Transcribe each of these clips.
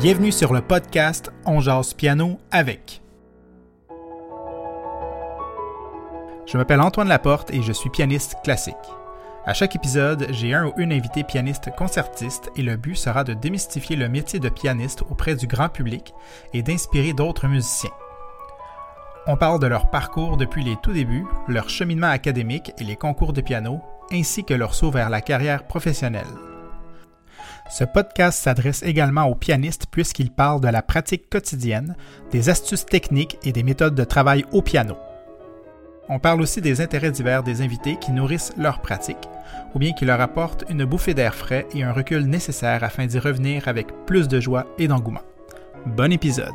Bienvenue sur le podcast On jase piano avec. Je m'appelle Antoine Laporte et je suis pianiste classique. À chaque épisode, j'ai un ou une invité pianiste concertiste et le but sera de démystifier le métier de pianiste auprès du grand public et d'inspirer d'autres musiciens. On parle de leur parcours depuis les tout débuts, leur cheminement académique et les concours de piano, ainsi que leur saut vers la carrière professionnelle. Ce podcast s'adresse également aux pianistes puisqu'il parle de la pratique quotidienne, des astuces techniques et des méthodes de travail au piano. On parle aussi des intérêts divers des invités qui nourrissent leur pratique, ou bien qui leur apportent une bouffée d'air frais et un recul nécessaire afin d'y revenir avec plus de joie et d'engouement. Bon épisode!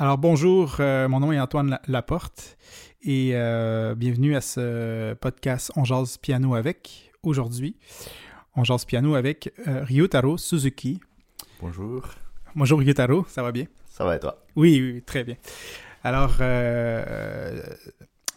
Alors bonjour, euh, mon nom est Antoine Laporte et euh, bienvenue à ce podcast On jase piano avec. Aujourd'hui, on jase piano avec euh, Ryutaro Suzuki. Bonjour. Bonjour Ryutaro, ça va bien? Ça va et toi? Oui, oui, très bien. Alors, euh,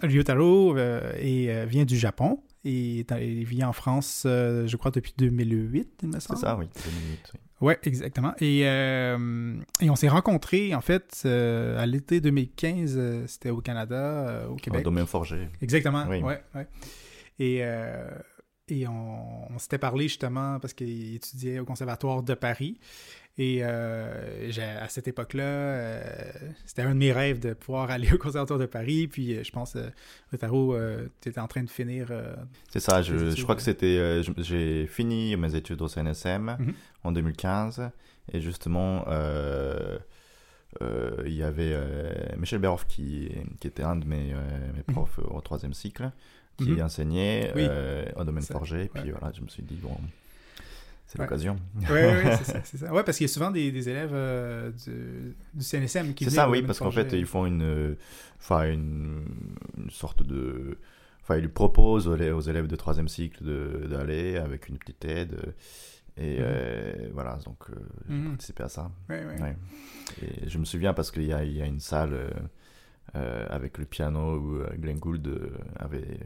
Ryutaro et, vient du Japon et il vit en France, je crois, depuis 2008, il me semble. C'est ça, oui, 2008, oui. Oui, exactement. Et, euh, et on s'est rencontrés, en fait, euh, à l'été 2015. euh, C'était au Canada, euh, au Au Québec. domaine forgé. Exactement, Oui. ouais, ouais. Et, euh, et on, on s'était parlé justement parce qu'il étudiait au Conservatoire de Paris. Et euh, à cette époque-là, euh, c'était un de mes rêves de pouvoir aller au Conservatoire de Paris. Puis euh, je pense, Rotaro, tu étais en train de finir. C'est ça, je, études, je crois ouais. que c'était. J'ai fini mes études au CNSM Mhm. en 2015. Et justement, il y avait Michel Berhoff qui, qui était un de mes, mes profs au troisième cycle, qui Mhm. enseignait Oui. euh, au domaine forgé. Puis ouais. voilà, je me suis dit, bon, c'est Ouais. l'occasion. Oui, oui, c'est ça, ça. Ouais, parce qu'il y a souvent des, des élèves euh, du, du CNSM qui C'est ça, oui, parce qu'en fait, ils font une, euh, enfin, une, une sorte de. Enfin, ils proposent aux élèves, aux élèves de troisième cycle d'aller avec une petite aide. euh, Et Mhm. euh, voilà, donc euh, j'ai Mhm. participé à ça. Ouais, ouais. Ouais. Et je me souviens parce qu'il y y a une salle euh, avec le piano où euh, Glenn Gould euh, avait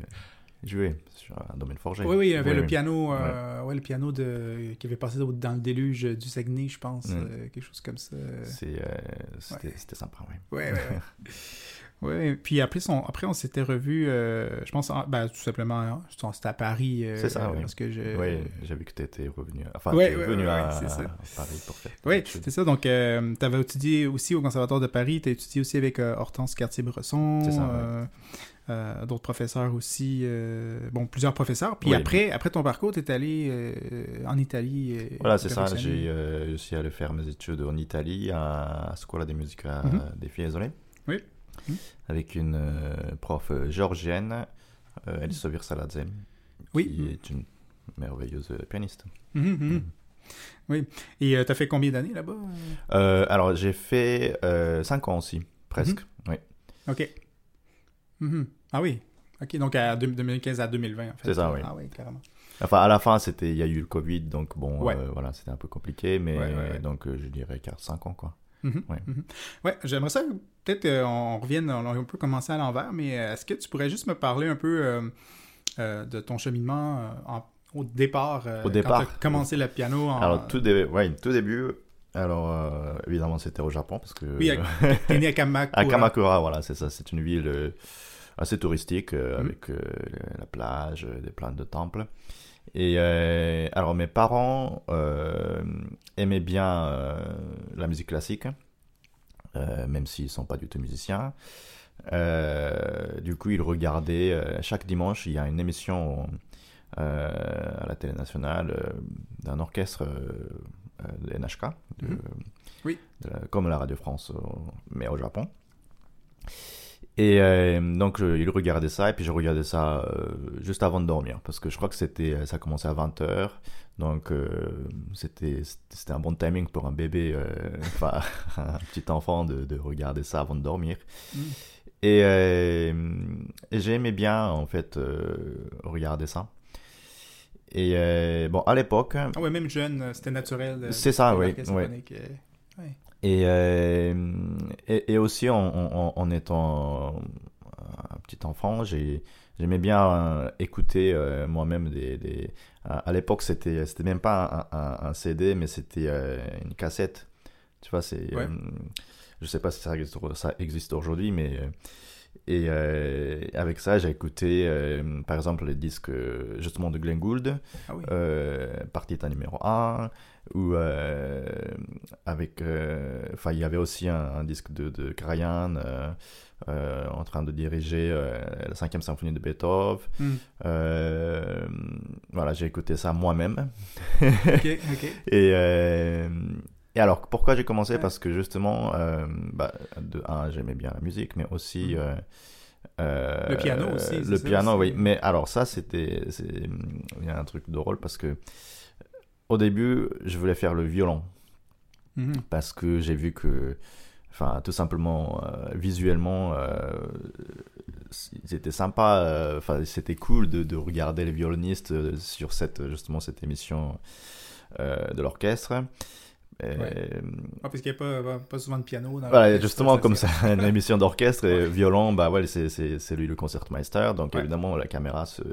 joué sur un domaine forgé. Oui, oui, il y avait Oui, le oui. piano, euh, ouais, le piano de, qui avait passé dans le déluge du Saguenay, je pense, Mm. euh, quelque chose comme ça. C'était, Ouais. sympa, oui. Ouais, ouais, Ouais, puis après, son, après on s'était revus, euh, je pense, en- ben, tout simplement, hein, c'était à Paris. euh, C'est ça, oui. Parce que je... Oui, j'ai vu que tu étais revenu, enfin, Ouais, tu es ouais, revenu ouais, à, à Paris pour faire. Oui, c'est ça. Donc, tu avais étudié aussi au Conservatoire de Paris. Tu as étudié aussi avec euh, Hortense Cartier-Bresson. C'est ça, ouais. euh, euh, D'autres professeurs aussi. euh, bon, plusieurs professeurs. Puis Oui. après, après ton parcours, tu es allé euh, en Italie. euh, Voilà, c'est ça. J'ai euh, suis allé faire mes études en Italie à Scuola di Musica Mhm. des Fiesole. Oui. Mhm. Avec une euh, prof géorgienne, euh, Elisa Virsaladze, Oui. qui est une merveilleuse pianiste. Mhm, mhm. Mhm. Oui. Et tu as fait combien d'années là-bas? Euh, alors, j'ai fait 5 ans aussi, presque. Oui, Ok. Ah oui. Ok, donc à deux- 2015 à 2020, en fait. C'est ça, oui. Ah oui, carrément. Enfin, à la fin, c'était, il y a eu le Covid, donc bon, Ouais. euh, voilà, c'était un peu compliqué, mais Ouais, ouais, ouais. donc euh, je dirais 5 ans, quoi. Mhm, Ouais. mhm. Ouais, j'aimerais ça, peut-être qu'on revienne, on, on peut commencer à l'envers, mais euh, est-ce que tu pourrais juste me parler un peu euh, euh, de ton cheminement euh, en- au départ euh, Au départ. Quand tu commencé le piano en... Alors, tout, dé- ouais, tout début, alors, euh, évidemment, c'était au Japon, parce que... Oui, T'es né à Kamakura. À Kamakura, voilà, c'est ça. C'est une ville euh, assez touristique euh, Mhm. avec euh, la plage, euh, des plein de temples. Et euh, alors, mes parents euh, aimaient bien euh, la musique classique, même s'ils sont pas du tout musiciens. Du coup, ils regardaient chaque dimanche, il y a une émission à la télé nationale d'un orchestre de NHK, de-. Oui. de la- comme la Radio France, mais au Japon. Et euh, donc, je- il regardait ça, et puis je regardais ça euh, juste avant de dormir, parce que je crois que c'était, ça commençait à 20h, donc euh, c'était, c'était un bon timing pour un bébé, euh, enfin, un petit enfant, de, de regarder ça avant de dormir. Mm. Et, euh, et j'aimais bien, en fait, euh, regarder ça. Et euh, bon, à l'époque, Ah ouais, même jeune, euh, c'était naturel. euh, C'est ça, oui, euh, ouais. Et, euh, et, et aussi en, en, en étant un petit enfant, j'ai j'aimais bien écouter moi-même des, des, à l'époque c'était c'était même pas un, un, CD mais c'était une cassette. Tu vois c'est je sais pas si ça existe, ça existe aujourd'hui mais et euh, avec ça, j'ai écouté, euh, par exemple, les disques justement de Glenn Gould, ah euh, Partita numéro 1, ou avec. Enfin, il y avait aussi un, disque de, de Karajan en train de diriger la cinquième symphonie de Beethoven. Hmm. voilà, j'ai écouté ça moi-même. ok, ok. Et. Et alors, pourquoi j'ai commencé? Parce que justement, euh, bah, de un, j'aimais bien la musique, mais aussi. Mm. Euh, euh, le piano aussi. Le piano, oui. Mais alors, ça, c'était. Il y a un truc drôle parce que. Au début, je voulais faire le violon. Mm-hmm. Parce que j'ai vu que. Enfin, tout simplement, visuellement, c'était sympa. Enfin, c'était cool de, de, regarder les violonistes sur cette, justement, cette émission de l'orchestre. Ouais. Ah, parce qu'il n'y a pas, pas, souvent de piano. Dans voilà, justement, comme ça, une émission d'orchestre et violon, bah ouais, c'est lui le concertmeister, donc évidemment la caméra se,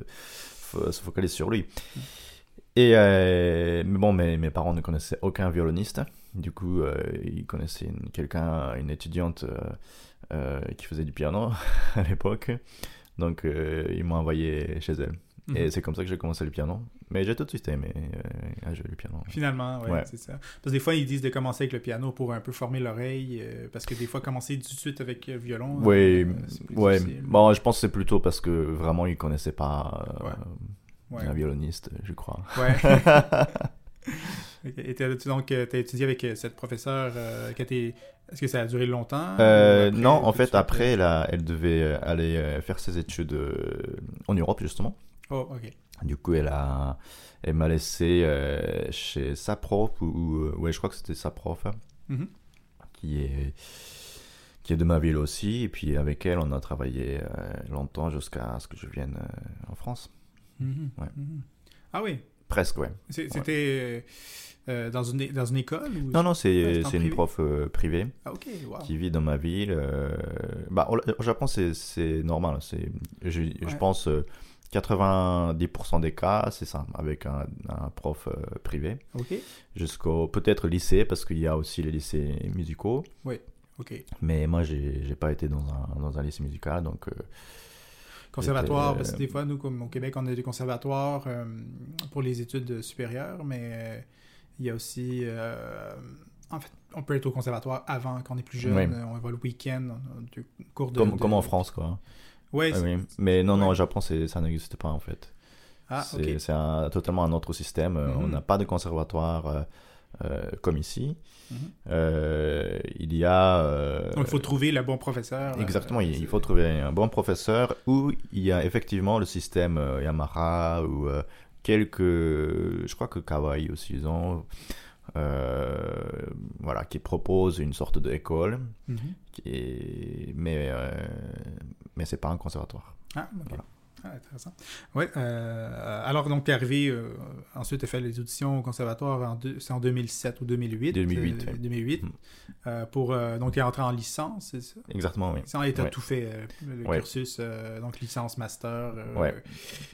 se focalise sur lui. Mm. Et euh, mais bon, mes, mes parents ne connaissaient aucun violoniste. Du coup, euh, ils connaissaient quelqu'un, une étudiante euh, qui faisait du piano à l'époque. Donc, ils m'ont envoyé chez elle. Et mhm. c'est comme ça que j'ai commencé le piano. Mais j'ai tout de suite aimé euh, jouer le piano. Finalement, ouais, ouais. c'est ça. Parce que des fois, ils disent de commencer avec le piano pour un peu former l'oreille. Euh, parce que des fois, commencer tout de suite avec le violon. Oui, euh, ouais. Bon, je pense que c'est plutôt parce que vraiment, ils connaissaient pas un violoniste, je crois. Ouais. Et donc, tu as étudié avec cette professeure. Est-ce que ça a duré longtemps Non, en fait, après, elle, elle devait aller faire ses études en Europe, justement. Oh, ok. Du coup, elle a, elle m'a laissé euh, chez sa prof ou, euh, ouais, je crois que c'était sa prof, mm-hmm. qui est qui est de ma ville aussi. Et puis avec elle, on a travaillé euh, longtemps jusqu'à ce que je vienne en France. Ouais. Mm-hmm. Ah oui. Presque, ouais. C'était dans, une, dans une école ou... Non, non, c'est une prof privée ah, ok wow. qui vit dans ma ville. Bah, au, Japon, c'est normal. Je, je pense 90% des cas, c'est ça, avec un, prof euh, privé. Ok. Jusqu'au peut-être lycée, parce qu'il y a aussi les lycées musicaux. Oui, ok. Mais moi, j'ai pas été dans un, dans un lycée musical, donc. Euh, conservatoire, parce que des fois, nous, comme au Québec, on a des conservatoires euh, pour les études supérieures, mais il y a aussi. en fait, on peut être au conservatoire avant, quand on est plus jeune. On va le week-end, on a cours de. Comme, comme en France, quoi. Ouais, ah oui, mais non, non, au Japon, ça n'existe pas en fait. Ah, c'est totalement un autre système. On mhm. n'a pas de conservatoire euh, euh, comme ici. Mhm. Euh, il y a. Donc, il faut trouver le bon professeur. Exactement, il, faut trouver un bon professeur où il y a effectivement le système Yamaha ou quelques. Je crois que Kawaii aussi, ils ont. Voilà, qui propose une sorte d'école, mhm. qui mais mais c'est pas un conservatoire. Ah, ok. Ah, intéressant. Ouais, euh, alors, donc, tu es arrivé, euh, ensuite, tu as fait les auditions au conservatoire, c'est en 2007 ou 2008 2008. 2008. Euh, pour, donc, tu es entré en licence, c'est ça? Exactement, oui. Ça, tu as tout fait, le cursus, donc licence, master. ouais.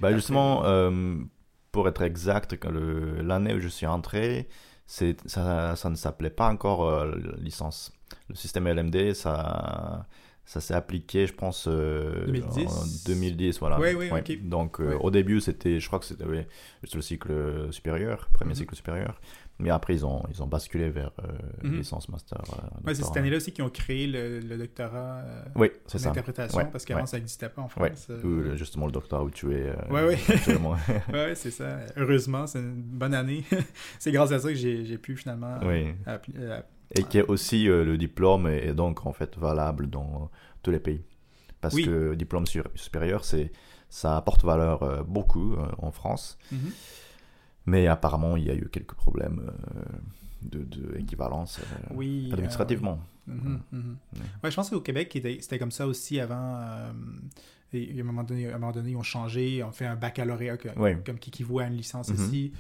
Bah, justement, pour être exact, l'année où je suis entré, ça, ça ne s'appelait pas encore licence. Le système LMD, ça ça s'est appliqué, je pense, 2010. Euh, en 2010, voilà. Donc, euh, au début, c'était, je crois que c'était juste le cycle supérieur, premier mhm. cycle supérieur. Mais après, ils ont, ils ont basculé vers euh, mhm. licence, master. ouais, c'est cette année-là aussi qu'ils ont créé le, doctorat oui, d'interprétation, parce qu'avant, ça n'existait pas en France. Ou justement le doctorat où tu es. oui, oui. oui, c'est ça. Heureusement, c'est une bonne année. c'est grâce à ça que j'ai pu finalement oui. Et qui est aussi euh, le diplôme est, donc en fait valable dans tous les pays. Parce que le diplôme supérieur, c'est ça apporte valeur euh, beaucoup euh, en France. Mhm. Mais apparemment, il y a eu quelques problèmes de, de, équivalence oui, administrativement. Mhm, mhm. Ouais, je pense qu'au Québec, c'était comme ça aussi avant. et à un, moment donné, à un moment donné, ils ont changé, on fait un baccalauréat comme qui équivaut à une licence ici.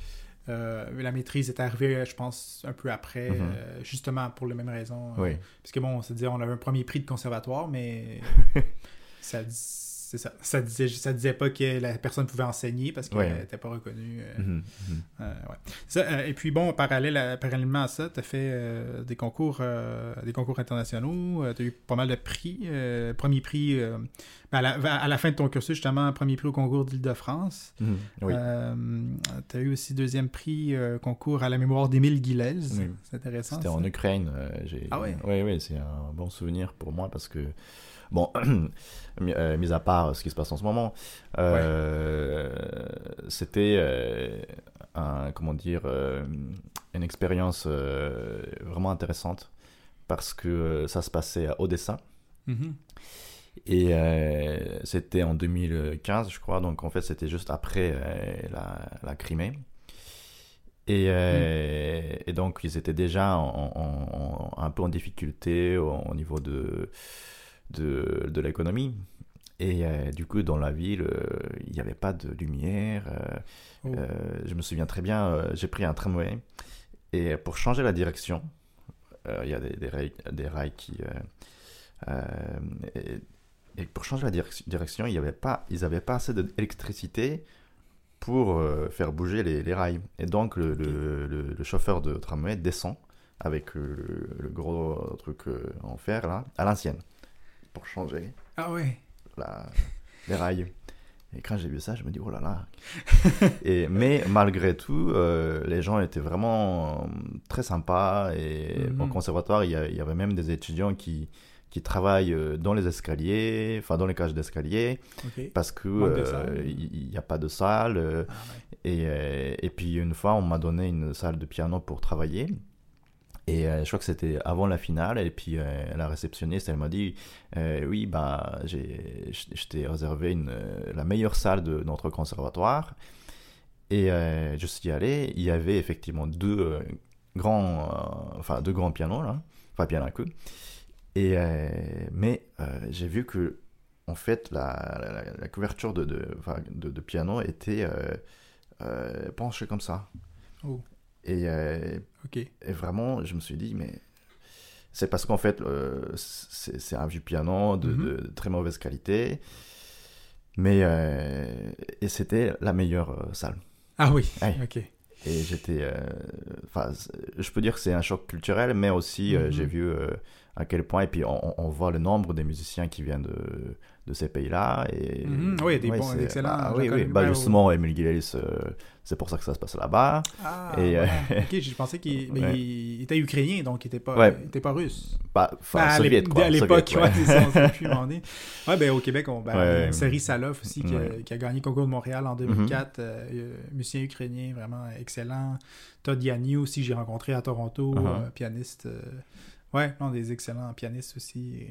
Euh, la maîtrise est arrivée, je pense, un peu après, euh, justement pour les mêmes raisons. Oui. parce que bon, on s'est dit, on avait un premier prix de conservatoire, mais ça, c'est ça. Ça disait, ça disait pas que la personne pouvait enseigner parce qu'elle Ouais. n'était pas reconnue. euh, Mhm, mhm. euh, ouais. Ça, euh, et puis bon, parallèle à- parallèlement à ça, tu as fait des concours des concours internationaux, tu as eu pas mal de prix. premier prix à, la, à la fin de ton cursus, justement, premier prix au concours d'Île-de-France. Oui. tu as eu aussi deuxième prix concours à la mémoire d'Émile Guilhez. Oui. C'est intéressant. C'était en Ukraine. Ah? Oui, oui, c'est un bon souvenir pour moi parce que, bon, mis euh, mis à part ce qui se passe en ce moment, euh, c'était euh, un, comment dire, euh, une expérience euh, vraiment intéressante parce que euh, ça se passait à Odessa. Mhm. Et euh, c'était en 2015, je crois. Donc, en fait, c'était juste après euh, la, la Crimée. Et, euh, et donc, ils étaient déjà en- en- en- un peu en difficulté au, au niveau de, de, de l'économie. Et euh, du coup, dans la ville, euh, il n'y avait pas de lumière. euh, Oh. je me souviens très bien, j'ai pris un tramway. Et pour changer la direction, il y a des, des, rails, des rails qui... et, et pour changer la direc- direction, il y avait pas, ils n'avaient pas assez d'électricité pour faire bouger les, les rails. Et donc, le, le, le- le chauffeur de tramway descend avec le, gros truc en fer, là, à l'ancienne, pour changer Ah ouais. la, les rails. Et quand j'ai vu ça, je me dis, oh là là. et, mais malgré tout, euh, les gens étaient vraiment euh, très sympas. Et Mhm. au conservatoire, il y, avait même des étudiants qui, qui travaillent euh, dans les escaliers, enfin dans les cages d'escalier, parce que Manque de euh, salle. il n'y a pas de salle. Ah ouais. et, et puis une fois, on m'a donné une salle de piano pour travailler. Et euh, je crois que c'était avant la finale. Et puis euh, la réceptionniste, elle m'a dit euh, Oui, bah, je t'ai réservé une, la meilleure salle de notre conservatoire. Et je suis allé. Il y avait effectivement deux grands, enfin, deux grands pianos, là. Enfin, piano à queue. Et, mais j'ai vu que, en fait, la, la, couverture de, de, de, piano était penchée comme ça. Oh. Et, euh, et vraiment, je me suis dit, mais c'est parce qu'en fait, euh, c'est un vieux piano de, Mhm. de très mauvaise qualité. Mais euh, et c'était la meilleure euh, salle. Ah oui. Ouais. Ok. Et j'étais, enfin, je peux dire que c'est un choc culturel, mais aussi euh, Mhm. j'ai vu à quel point. Et puis on, on voit le nombre des musiciens qui viennent de, de ces pays-là. Et Mhm. Oui, des bons, c'est- excellents, Ah, oui, oui. Bah, ouais, justement, Emile Guillis, euh, c'est pour ça que ça se passe là-bas. Ah, Et, euh, voilà. ok, je pensais qu'il Ouais. était ukrainien, donc il était pas, Ouais. il était pas russe. Bah, enfin, à soviète, l'ép- quoi. à l'époque, ouais, c'est on. Ouais, ben au Québec, on, ben, Ouais. une série Salof aussi qui, a, Ouais. qui a gagné le concours de Montréal en 2004. euh, euh, musicien ukrainien, vraiment excellent. Todd Yanni aussi, j'ai rencontré à Toronto, euh, pianiste. euh, ouais, non, des excellents pianistes aussi.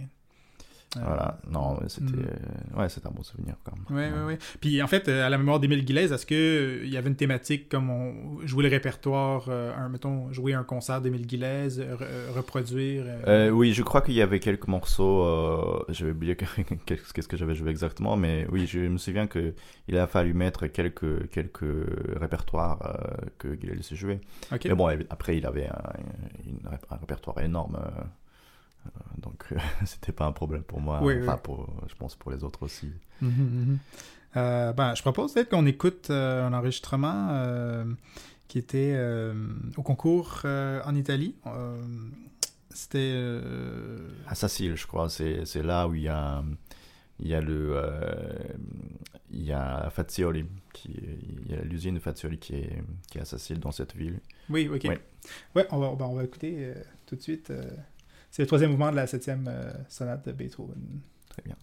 Voilà, non, c'était Mm. ouais, un bon souvenir quand même. Ouais, ouais, ouais. Puis en fait, euh, à la mémoire d'Émile Guilhez, est-ce que euh, y avait une thématique comme on jouer le répertoire, un, mettons, jouer un concert d'Émile re- euh, reproduire euh, oui, je crois qu'il y avait quelques morceaux. Euh, J'avais oublié que- qu'est-ce que j'avais joué exactement, mais oui, je me souviens que il a fallu mettre quelques quelques répertoires euh, que joué. Ok. Mais bon, après, il avait un, une- un répertoire énorme, donc euh, c'était pas un problème pour moi. Oui, enfin, oui. pour, je pense pour les autres aussi. Mhm, mhm. Euh, ben, je propose peut-être qu'on écoute euh, un enregistrement euh, qui était euh, au concours euh, en Italie. Euh, C'était. euh, À Sacile, je crois, c'est là où il y a il y a le euh, il y a Fazioli qui il y a l'usine de Fazioli qui est qui est à Sacile dans cette ville. Oui, ok. Ouais, on va, ben, on va écouter euh, tout de suite. C'est le troisième mouvement de la septième euh, sonate de Beethoven. Très bien.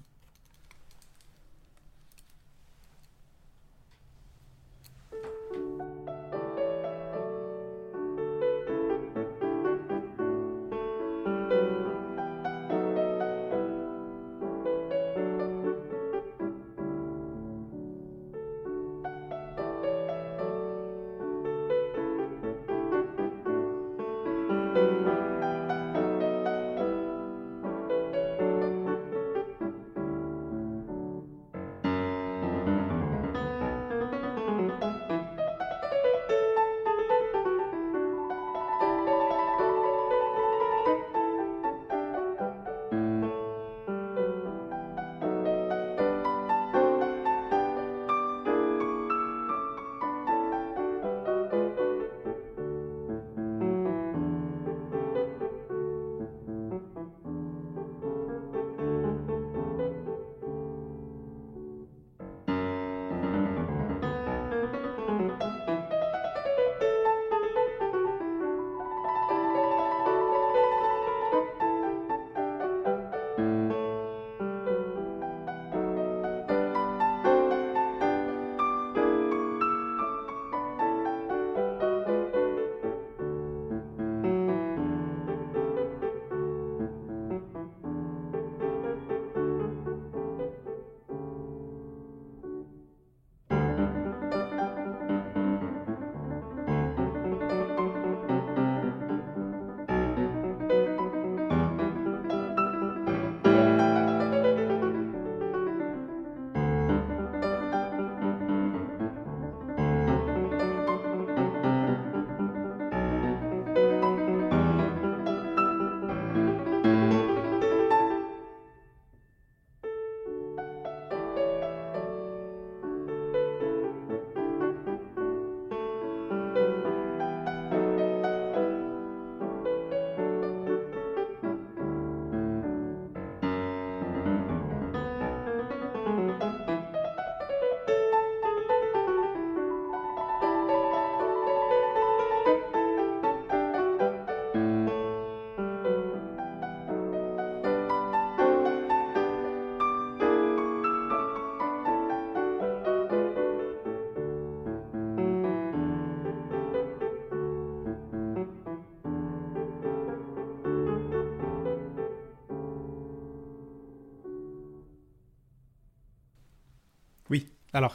Alors,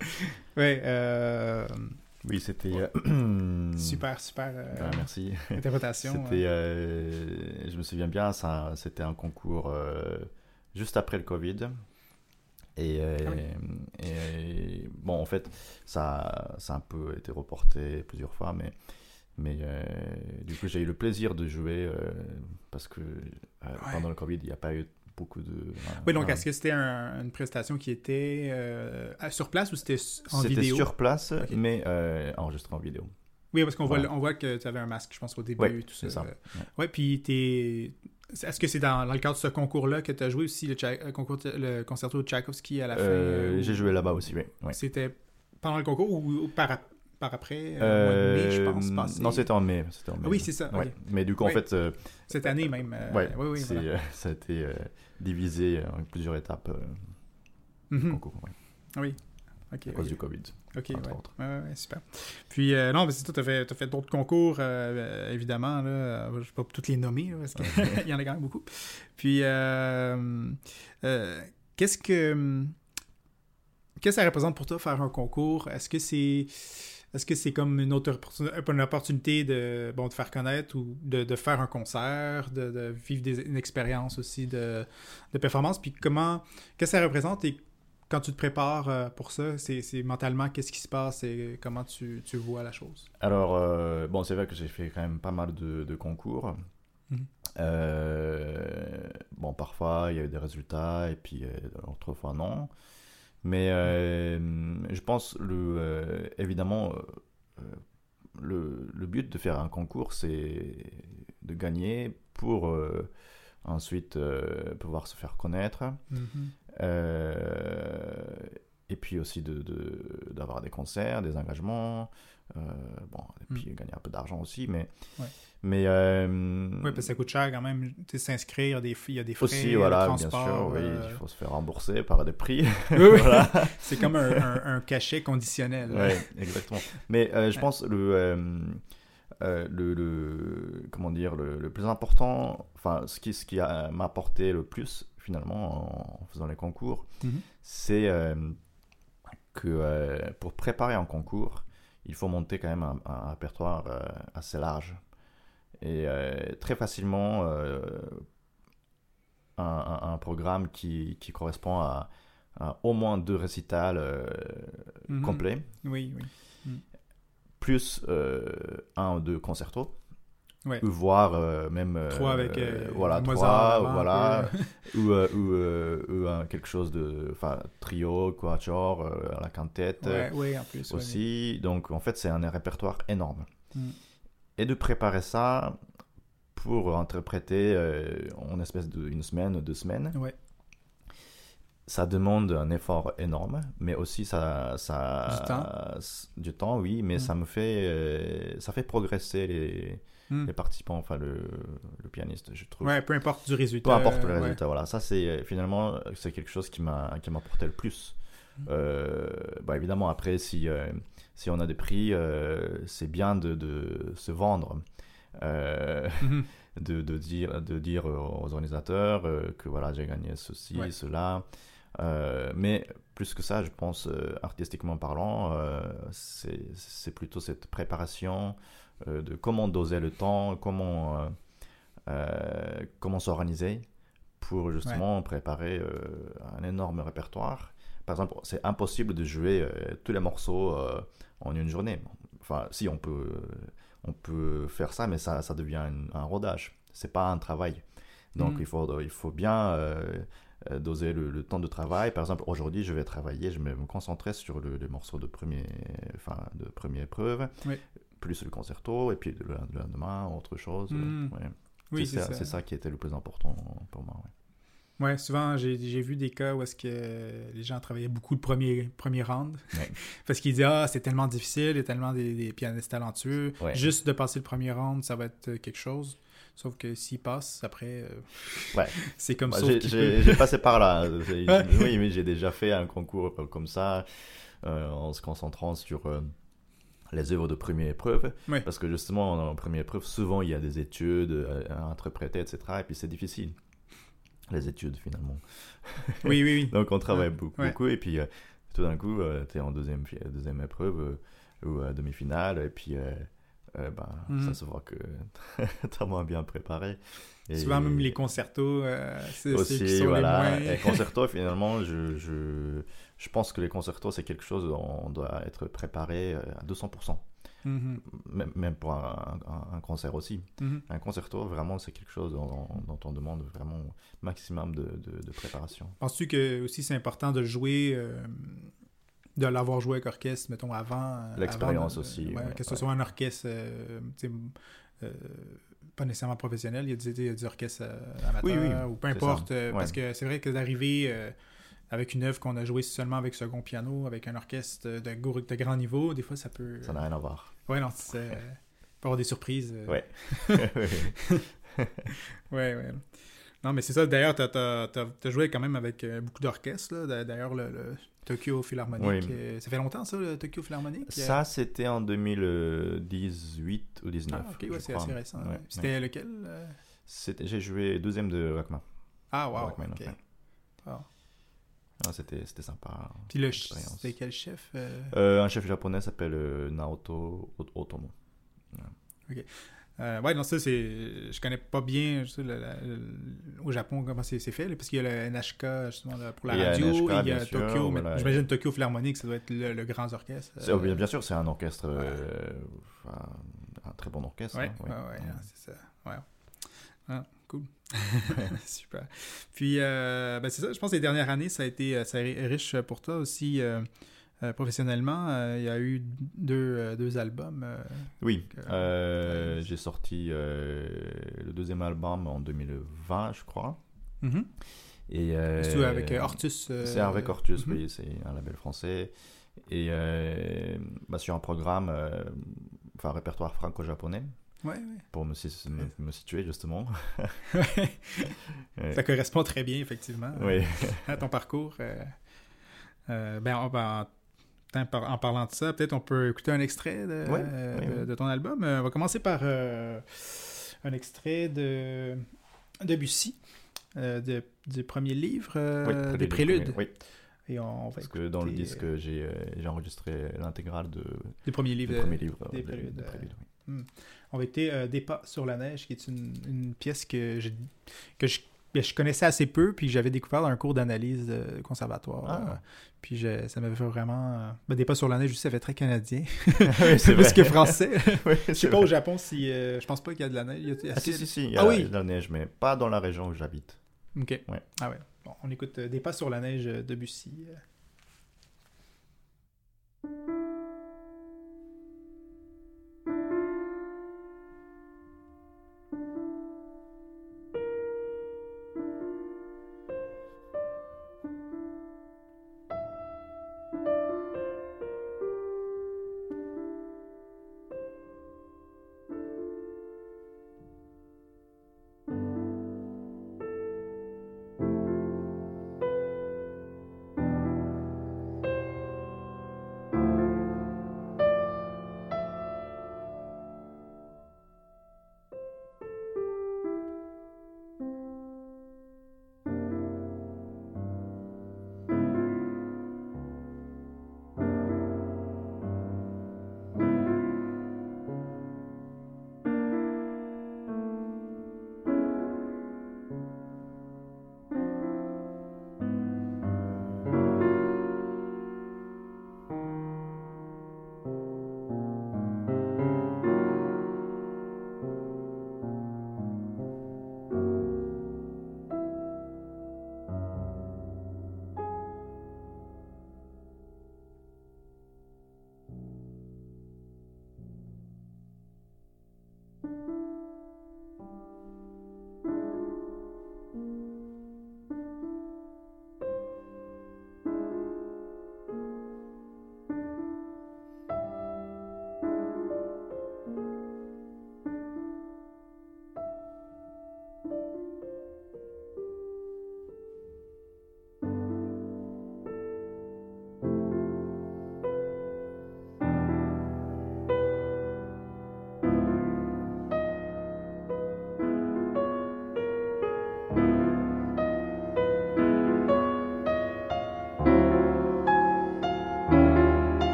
ouais, euh, Oui, c'était. super, super euh, Ah, merci. interprétation. C'était, euh, je me souviens bien, ça, c'était un concours euh, juste après le Covid. Et, euh, Ah et, bon, en fait, ça, ça a un peu été reporté plusieurs fois, mais, mais euh, du coup, j'ai eu le plaisir de jouer euh, parce que euh, pendant le Covid, il n'y a pas eu beaucoup de. Oui, donc est-ce que c'était un- une prestation qui était euh, sur place ou c'était en C'était vidéo? sur place, mais euh, enregistré en vidéo. Oui, parce qu'on voit, on voit que tu avais un masque, je pense, au début. Ouais, tout ça. ça. Euh, Ouais. Ouais, puis t'es... Est-ce que c'est dans, dans le cadre de ce concours-là que tu as joué aussi le, concours, le concerto de Tchaïkovski à la fin? Euh, J'ai joué là-bas aussi, oui. oui. C'était pendant le concours ou, ou par, par après? euh, Euh, mois de mai, je pense. passé? non, c'était en mai. c'était en mai. Ah oui, c'est ça, Ouais. Mais du coup, en fait, euh, Cette année même. euh, ouais, oui, oui, c'est, voilà. euh, ça a été euh, divisé en plusieurs étapes euh, Mhm. concours, ouais, Oui. À cause du Covid. Ok, entre ouais. super. Puis, euh, non, mais c'est ça, tu as fait, t'as fait d'autres concours, euh, euh, évidemment. Là, Euh, je ne vais pas toutes les nommer, là, parce qu'il y en a quand même beaucoup. Puis, euh, euh, qu'est-ce que. Qu'est-ce que ça représente pour toi faire un concours? Est-ce que c'est. Est-ce que c'est comme une autre opportun- une opportunité de, bon, de faire connaître ou de, de faire un concert, de, de vivre des- une expérience aussi de, de performance? Puis comment, qu'est-ce que ça représente et quand tu te prépares euh, pour ça, c'est mentalement qu'est-ce qui se passe et comment tu, tu vois la chose? Alors, euh, bon, c'est vrai que j'ai fait quand même pas mal de, de concours. Mhm. Euh, bon, parfois, il y a eu des résultats, et puis euh, d'autres fois, non. Mais euh, je pense, le, euh, évidemment, euh, le, le but de faire un concours, c'est de gagner pour euh, ensuite euh, pouvoir se faire connaître. Euh, et puis aussi de, de- d'avoir des concerts, des engagements, euh, bon, et puis gagner un peu d'argent aussi, mais. Ouais. mais euh, Oui, parce que ça coûte cher quand même. S'inscrire, des- il y a des frais, aussi, voilà, bien sûr, oui, euh, il faut se faire rembourser par des prix. Oui, oui. voilà. C'est comme un, un- un cachet conditionnel. Ouais, exactement. Mais euh, je pense le, le, le- comment dire le, le plus important, enfin ce qui ce qui m'a apporté le plus finalement en faisant les concours, Mhm. c'est que euh, pour préparer un concours, il faut monter quand même un, un répertoire euh, assez large et euh, très facilement un, programme qui, qui correspond à, à au moins deux récitals Mhm. complets Oui, oui. plus un ou deux concertos, Ouais. ou voire euh, même euh, Trois avec, euh, voilà Mozart trois, voilà, ou ou, quelque chose de, enfin trio, quatuor, à la quintette Ouais, oui, en plus. aussi. Donc en fait c'est un répertoire énorme. Mm. Et de préparer ça pour interpréter en espèce de une semaine, deux semaines. Ouais. Ça demande un effort énorme, mais aussi ça, ça Du temps. du temps, oui, mais Mm. ça me fait, euh, ça fait progresser les, Mm. les participants, enfin le, le pianiste, je trouve. Ouais, peu importe du résultat. Peu importe le ouais. résultat, voilà. Ça, c'est euh, finalement, c'est quelque chose qui m'a qui m'a apporté le plus. Mm. Euh, bah, évidemment, après, si, euh, si on a des prix, euh, c'est bien de, de se vendre. Euh, Mhm. de, de dire, de dire aux organisateurs euh, que voilà, j'ai gagné ceci, Ouais. cela. Euh, mais plus que ça, je pense, euh, artistiquement parlant, euh, c'est c'est plutôt cette préparation euh, de comment doser le temps, comment, euh, euh, comment s'organiser pour justement préparer euh, un énorme répertoire. Par exemple, c'est impossible de jouer euh, tous les morceaux euh, en une journée. Enfin, si on peut, on peut faire ça, mais ça, ça devient un, un rodage. C'est pas un travail. Donc Mhm. il, faut, il faut bien euh, euh, doser le, le temps de travail. Par exemple, aujourd'hui, je vais travailler, je vais me concentrer sur le, les morceaux de, premier, enfin, de première épreuve, Oui. Plus le concerto, et puis le, le lendemain, autre chose. Mhm. Ouais. Oui, c'est ça, ça. c'est ça qui était le plus important pour moi. ouais. Ouais, souvent, j'ai vu des cas où est-ce que les gens travaillaient beaucoup le premier, premier round. Ouais. Parce qu'ils disaient, ah, c'est tellement difficile, il y a tellement des, des pianistes talentueux. Juste de passer le premier round, ça va être euh, quelque chose. Sauf que s'ils passent, après, euh, Ouais. c'est comme ça. j'ai- passé par là. Oui, mais j'ai déjà fait un concours comme ça, euh, en se concentrant sur euh, les œuvres de première épreuve. Parce que justement, en première épreuve, souvent il y a des études euh, à interpréter, etc. Et puis c'est difficile. Les études, finalement. Oui, oui, oui. Donc on travaille Ouais. beaucoup, Ouais. beaucoup. Et puis, euh, tout d'un coup, tu es en deuxième, deuxième épreuve ou à demi-finale, et puis ben, ça Mhm. se voit que tu as moins bien préparé. Et Souvent, même les concertos, euh, c'est aussi, qui sont voilà. les moins... Et concerto, finalement, je, je, je pense que les concertos, c'est quelque chose dont on doit être préparé euh, à 200%. Mhm, Même, même pour un, un- un concert aussi. mhm. Un concerto, vraiment, c'est quelque chose dont, dont on demande vraiment maximum de, de, de préparation. Penses-tu que aussi c'est important de jouer, euh, de l'avoir joué avec orchestre, mettons, avant euh, L'expérience avant aussi, ouais, ouais, que ce soit un orchestre, euh, euh, pas nécessairement professionnel, il y a des, orchestres amateurs, Oui, oui, ou peu importe, parce que c'est vrai que d'arriver avec une œuvre qu'on a jouée seulement avec second piano, avec un orchestre de, de grand niveau, des fois ça peut... Ça n'a rien à voir. Ouais, non, c'est... euh, peut avoir des surprises. euh, Ouais. Ouais, ouais. Non, mais c'est ça. D'ailleurs, tu as, joué quand même avec beaucoup d'orchestres. D'ailleurs, le, le Tokyo Philharmonic. Oui. euh, ça fait longtemps, ça, le Tokyo Philharmonic? Ça, c'était en 2018 ou 19. Ah, ok, ouais, c'est assez récent. Ouais, ouais. ouais. C'était lequel euh? J'ai joué deuxième de Rockman. Ah, wow. Rockman, ok. Wow. Ah, c'était sympa. Puis le c'était quel chef euh? Euh, un chef japonais s'appelle Naoto Ot- Otomo. Euh, ouais, non, ça, c'est. Je connais pas bien je sais, le- le- le- au Japon comment c'est fait, là, parce qu'il y a le NHK justement là, pour la radio, NHK, et il y a sûr, Tokyo, mais voilà. j'imagine Tokyo Philharmonic, ça doit être le, le grand orchestre. C'est- euh, bien, bien sûr, c'est un orchestre, euh, un très bon orchestre. Ouais, hein, ouais, oui. ouais, c'est ça. Ouais. Ah, cool. Super. Puis, euh, ben c'est ça, je pense que les dernières années, ça a été ça a été riche pour toi aussi euh, professionnellement. Euh, il y a eu deux, euh, deux albums. Oui, j'ai sorti le deuxième album en 2020, je crois. mhm. Et, C'est avec Ortus. euh, C'est avec Ortus, mhm. oui, c'est un label français. Et bah, sur un programme, enfin, répertoire franco-japonais, Ouais, ouais. pour me, si- me, me situer justement. Ouais. Ça correspond très bien, effectivement, à ton parcours. euh. Ben, on va- en, par- en parlant de ça, peut-être on peut écouter un extrait de, Ouais, euh, de- de ton album. Euh, on va commencer par euh, un extrait de Debussy, de- du premier livre, Oui, des Prélude, Préludes. Oui, Et on, on va parce que dans le disque, j'ai enregistré l'intégrale de, des premiers du livres. premier livre. des de- Préludes. On va écouter Des pas sur la neige, qui est une, une pièce que, j'ai- que je, ben, je connaissais assez peu, puis j'avais découvert dans un cours d'analyse de conservatoire. Ah. Euh, puis je- ça m'avait fait vraiment. euh, ben, Des pas sur la neige aussi, ça fait très canadien. Oui, c'est plus que français. Oui, je sais pas vrai. au Japon si. euh, je pense pas qu'il y a de la neige. Il y a- il y a- Ah si, si, si, il y Ah a oui. de la neige, mais pas dans la région où j'habite. Ok. Ouais. Ah ouais. Bon, on écoute euh, Des pas sur la neige de Debussy.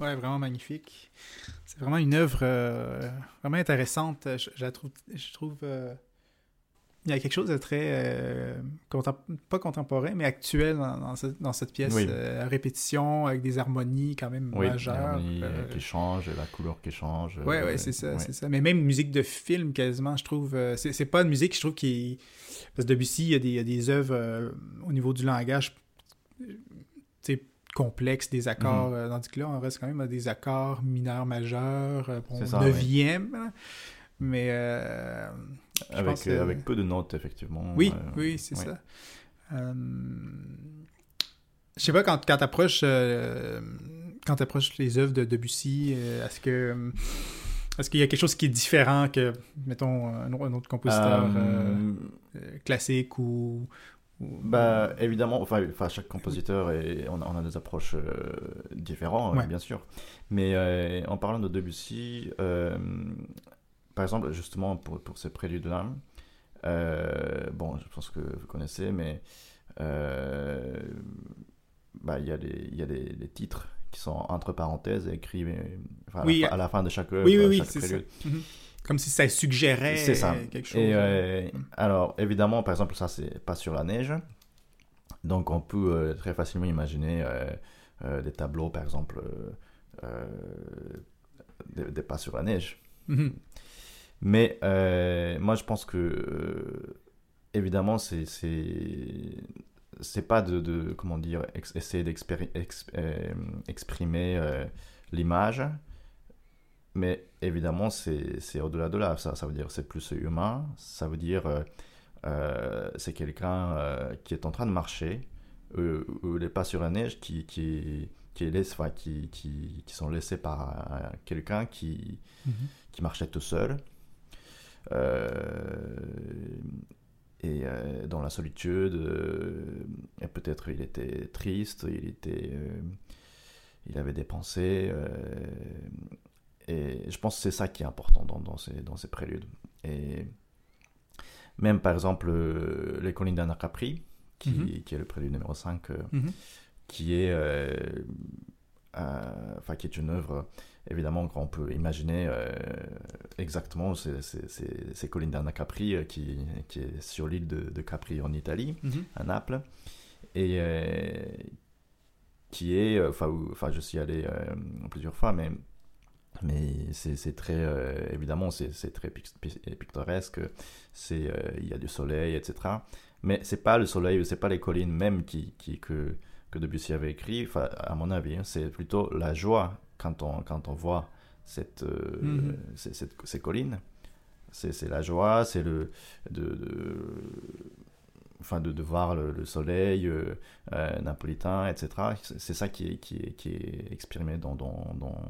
Ouais, vraiment magnifique. C'est vraiment une œuvre euh, vraiment intéressante. Je, je la trouve, je trouve euh, il y a quelque chose de très euh, contem- pas contemporain, mais actuel dans, dans cette, dans cette pièce. Oui. À répétition avec des harmonies quand même Oui, majeures. qui change, la couleur qui change. Ouais, ouais, c'est ça, ouais. c'est ça. Mais même musique de film, quasiment, je trouve. c'est pas une musique, je trouve, qui. Parce que Debussy, il y a des, il y a des œuvres au niveau du langage, tu sais, complexes, des accords. Euh, tandis que là, on reste quand même à des accords mineurs majeurs, euh, ça, neuvième. Mais. euh, Avec, avec peu de notes, effectivement. oui, euh, oui, c'est ça. Euh, Je sais pas, quand, quand t'approches euh, quand t'approches les œuvres de Debussy, est-ce que est-ce qu'il y a quelque chose qui est différent que, mettons, un, un autre compositeur euh, classique ou... Bah, évidemment, enfin, enfin, chaque compositeur, et on, a, on a des approches euh, différentes, Ouais. bien sûr. Mais euh, en parlant de Debussy, euh, par exemple, justement, pour, pour ces préludes-là, euh, bon, je pense que vous connaissez, mais bah, il y a, y les titres qui sont entre parenthèses écrits enfin, à, Oui, la, fin- à la fin de chaque oui, oui, oui, chaque c'est ça. Comme si ça suggérait ça. quelque chose. Et euh, alors, évidemment, par exemple, ça, c'est pas sur la neige. Donc, on peut euh, très facilement imaginer euh, des tableaux, par exemple, des, des pas sur la neige. Mhm. Mais moi, je pense que, évidemment, c'est c'est c'est pas de, de comment dire ex- essayer d'exprimer euh, l'image, mais évidemment, c'est au-delà de là. Ça, ça veut dire c'est plus humain. Ça veut dire euh, euh, c'est quelqu'un euh, qui est en train de marcher, euh, ou les pas sur la neige qui qui qui, est laissé- enfin, qui, qui, qui sont laissés par quelqu'un qui, Mhm. qui marchait tout seul. Et dans la solitude, et peut-être il était triste, il était, il avait des pensées, et je pense que c'est ça qui est important dans, dans, ces, dans ces préludes. Et même par exemple, euh, Les collines d'Anacapri, qui, Mhm. qui est le prélude numéro 5, euh, Mhm. qui est, euh, enfin, qui est une œuvre évidemment qu'on peut imaginer exactement c'est collines d'Anacapri qui, qui est sur l'île de, de Capri en Italie Mhm. à Naples et qui est enfin je suis allé plusieurs fois mais mais c'est très euh, évidemment c'est très pic- pic- pictoresque. C'est euh, il y a du soleil etc mais c'est pas le soleil c'est pas les collines même qui, qui que que Debussy avait écrit. Enfin à mon avis hein, c'est plutôt la joie quand on quand on voit cette, euh, Mhm. ces- cette- ces collines. C'est la joie c'est le de, de enfin de, de voir le, le soleil napolitain etc c'est c'est ça qui est, qui est, qui est exprimé dans dans, dans,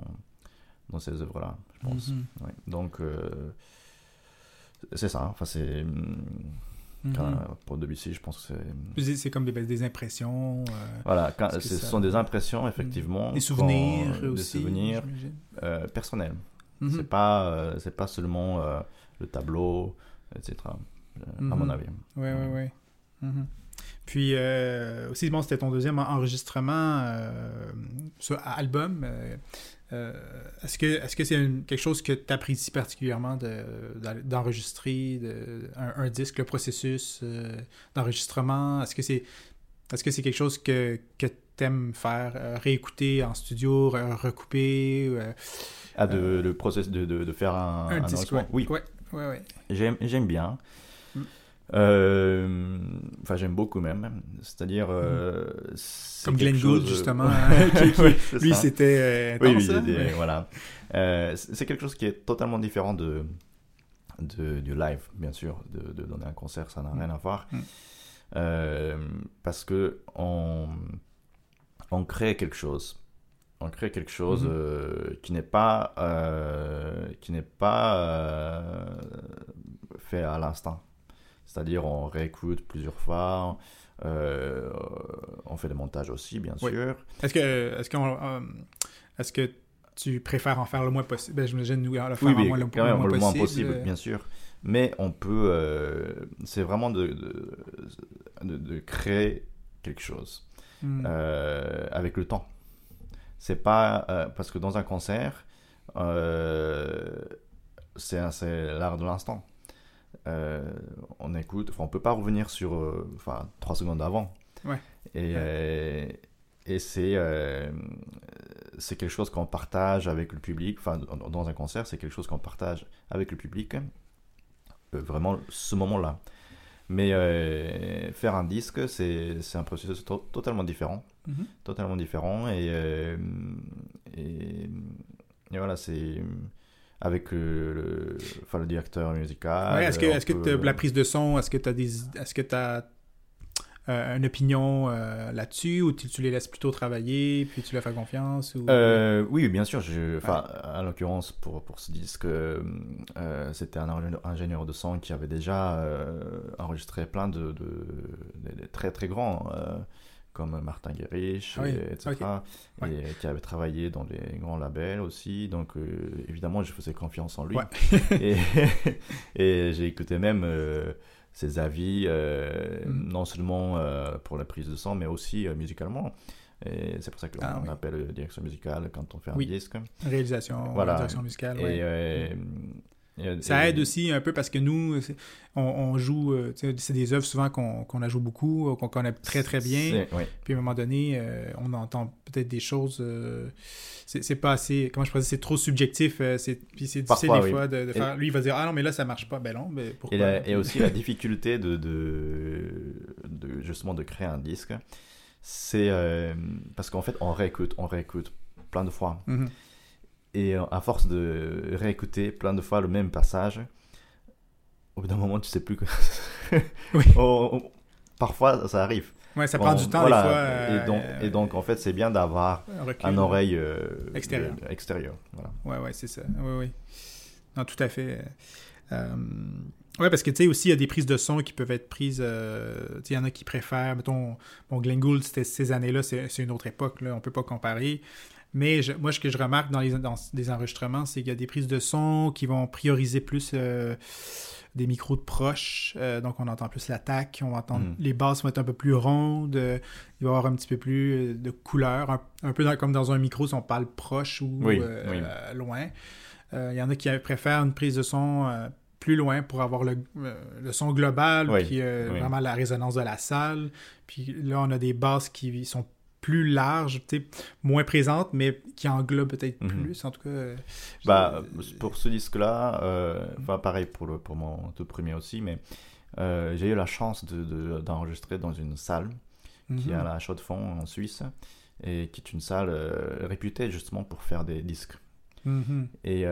dans ces œuvres là je pense Mhm. Ouais. donc euh, c'est ça enfin c'est Mhm. pour Debussy je pense que c'est C'est comme des, des impressions. euh, voilà quand, ce ça- sont des impressions effectivement Des souvenirs quand- aussi. des souvenirs euh, personnels Mhm. c'est pas c'est pas seulement le tableau etc à Mhm. mon avis Ouais, ouais, ouais. Puis euh, aussi, bon, c'était ton deuxième enregistrement euh, sur album. euh, euh, est-ce que est-ce que c'est une- quelque chose que tu apprécies particulièrement de- d'en- d'enregistrer de, un, un disque, le processus d'enregistrement? Est-ce que c'est est-ce que c'est quelque chose que, que tu aimes faire, réécouter en studio, re- recouper? ah de le process de, faire un, un un disque, ouais. oui Ouais, ouais, ouais. J'aime, j'aime bien. Euh, Enfin, j'aime beaucoup même. C'est-à-dire. euh, c'est Comme Glenn Gould, chose- justement. hein, qui- qui- Ouais, c'est lui, c'était euh, Oui, oui, hein, mais- voilà. Euh, c'est quelque chose qui est totalement différent de, de- du live, bien sûr. De, de donner un concert, ça n'a Mm. rien à voir. Mm. Euh, parce que on, on crée quelque chose. On crée quelque chose Mhm. euh, qui n'est pas, euh, qui n'est pas euh, fait à l'instant. C'est-à-dire, on réécoute plusieurs fois. euh, on fait des montages aussi, bien Oui. sûr. Est-ce que, est-ce qu'on, euh, est-ce que tu préfères en faire le moins possible? Ben, j'imagine nous le faire Oui, en oui, moins, le, même, le moins moins possible, euh, bien sûr. Mais on peut, euh, c'est vraiment de, de, créer quelque chose hmm. avec le temps. c'est pas parce que dans un concert, c'est l'art de l'instant. Euh, on écoute, on peut pas revenir sur, enfin, trois secondes avant. Ouais. Et, et c'est c'est quelque chose qu'on partage avec le public. Enfin, dans un concert, c'est quelque chose qu'on partage avec le public. vraiment, ce moment-là. Mais faire un disque, c'est un processus totalement différent. Mhm. Totalement différent. Et, euh, et, voilà, c'est avec le, enfin, le directeur musical. est-ce que, est -ce que la prise de son, est-ce que tu as des. Est-ce que tu as euh, une opinion euh, là-dessus ou tu, les laisses plutôt travailler puis tu leur fais confiance ou... Oui, bien sûr. Je, enfin, En l'occurrence, pour, pour ce disque, c'était un ingénieur de son qui avait déjà enregistré plein de, de, très très grands comme Martin Guerrich, ah etc. Et qui avait travaillé dans les grands labels aussi. Donc, euh, évidemment, je faisais confiance en lui. et, et j'ai écouté même euh, ses avis, euh, mm. non seulement pour la prise de son, mais aussi musicalement. Et c'est pour ça qu'on ah, appelle direction musicale quand on fait un disque. Réalisation, voilà. direction musicale. Et, ça aide aussi un peu parce que nous, on, joue, euh, c'est des œuvres souvent qu'on a joué beaucoup, qu'on connaît très très bien. Puis à un moment donné, euh, on entend peut-être des choses. Euh, c'est pas assez. Comment je pourrais dire C'est trop subjectif. puis c'est difficile des fois de, faire. lui, il va dire Ah non, mais là, ça marche pas. Ben non, mais pourquoi? Et, aussi la difficulté de, de, justement de créer un disque, c'est parce qu'en fait, on réécoute, on réécoute plein de fois. Mm-hmm. Et euh, à force de réécouter plein de fois le même passage, au bout d'un moment, tu sais plus que. oui. parfois, ça arrive. Ouais, ça prend du temps des fois. et, donc, euh, et donc, en fait, c'est bien d'avoir un, oreille euh, extérieure. extérieur. Voilà. Ouais, ouais, c'est ça. Oui, oui. Non, tout à fait. Euh... Ouais, parce que tu sais aussi, il y a des prises de son qui peuvent être prises. il y en a qui préfèrent. Mettons, bon, Glenn Gould, c'était ces années-là, c'est une autre époque, là, on peut pas comparer. Mais moi, ce que je remarque dans les, dans enregistrements, c'est qu'il y a des prises de son qui vont prioriser plus euh, des micros de proches. Euh, donc, on entend plus l'attaque, on va entendre hmm. les basses vont être un peu plus rondes, euh, il va y avoir un petit peu plus de couleur, un, peu comme dans un micro si on parle proche ou loin. Il y en a qui préfèrent une prise de son plus loin pour avoir le, son global, puis vraiment la résonance de la salle. Puis là, on a des basses qui sont plus large, moins présente, mais qui englobe peut-être mhm. plus. En tout cas. Euh, bah, pour ce disque-là, euh, pareil pour, le, pour mon tout premier aussi, mais euh, j'ai eu la chance d'enregistrer de, dans une salle qui est à mhm. la Chaux-de-Fonds en Suisse et qui est une salle réputée justement pour faire des disques. Mhm. Et,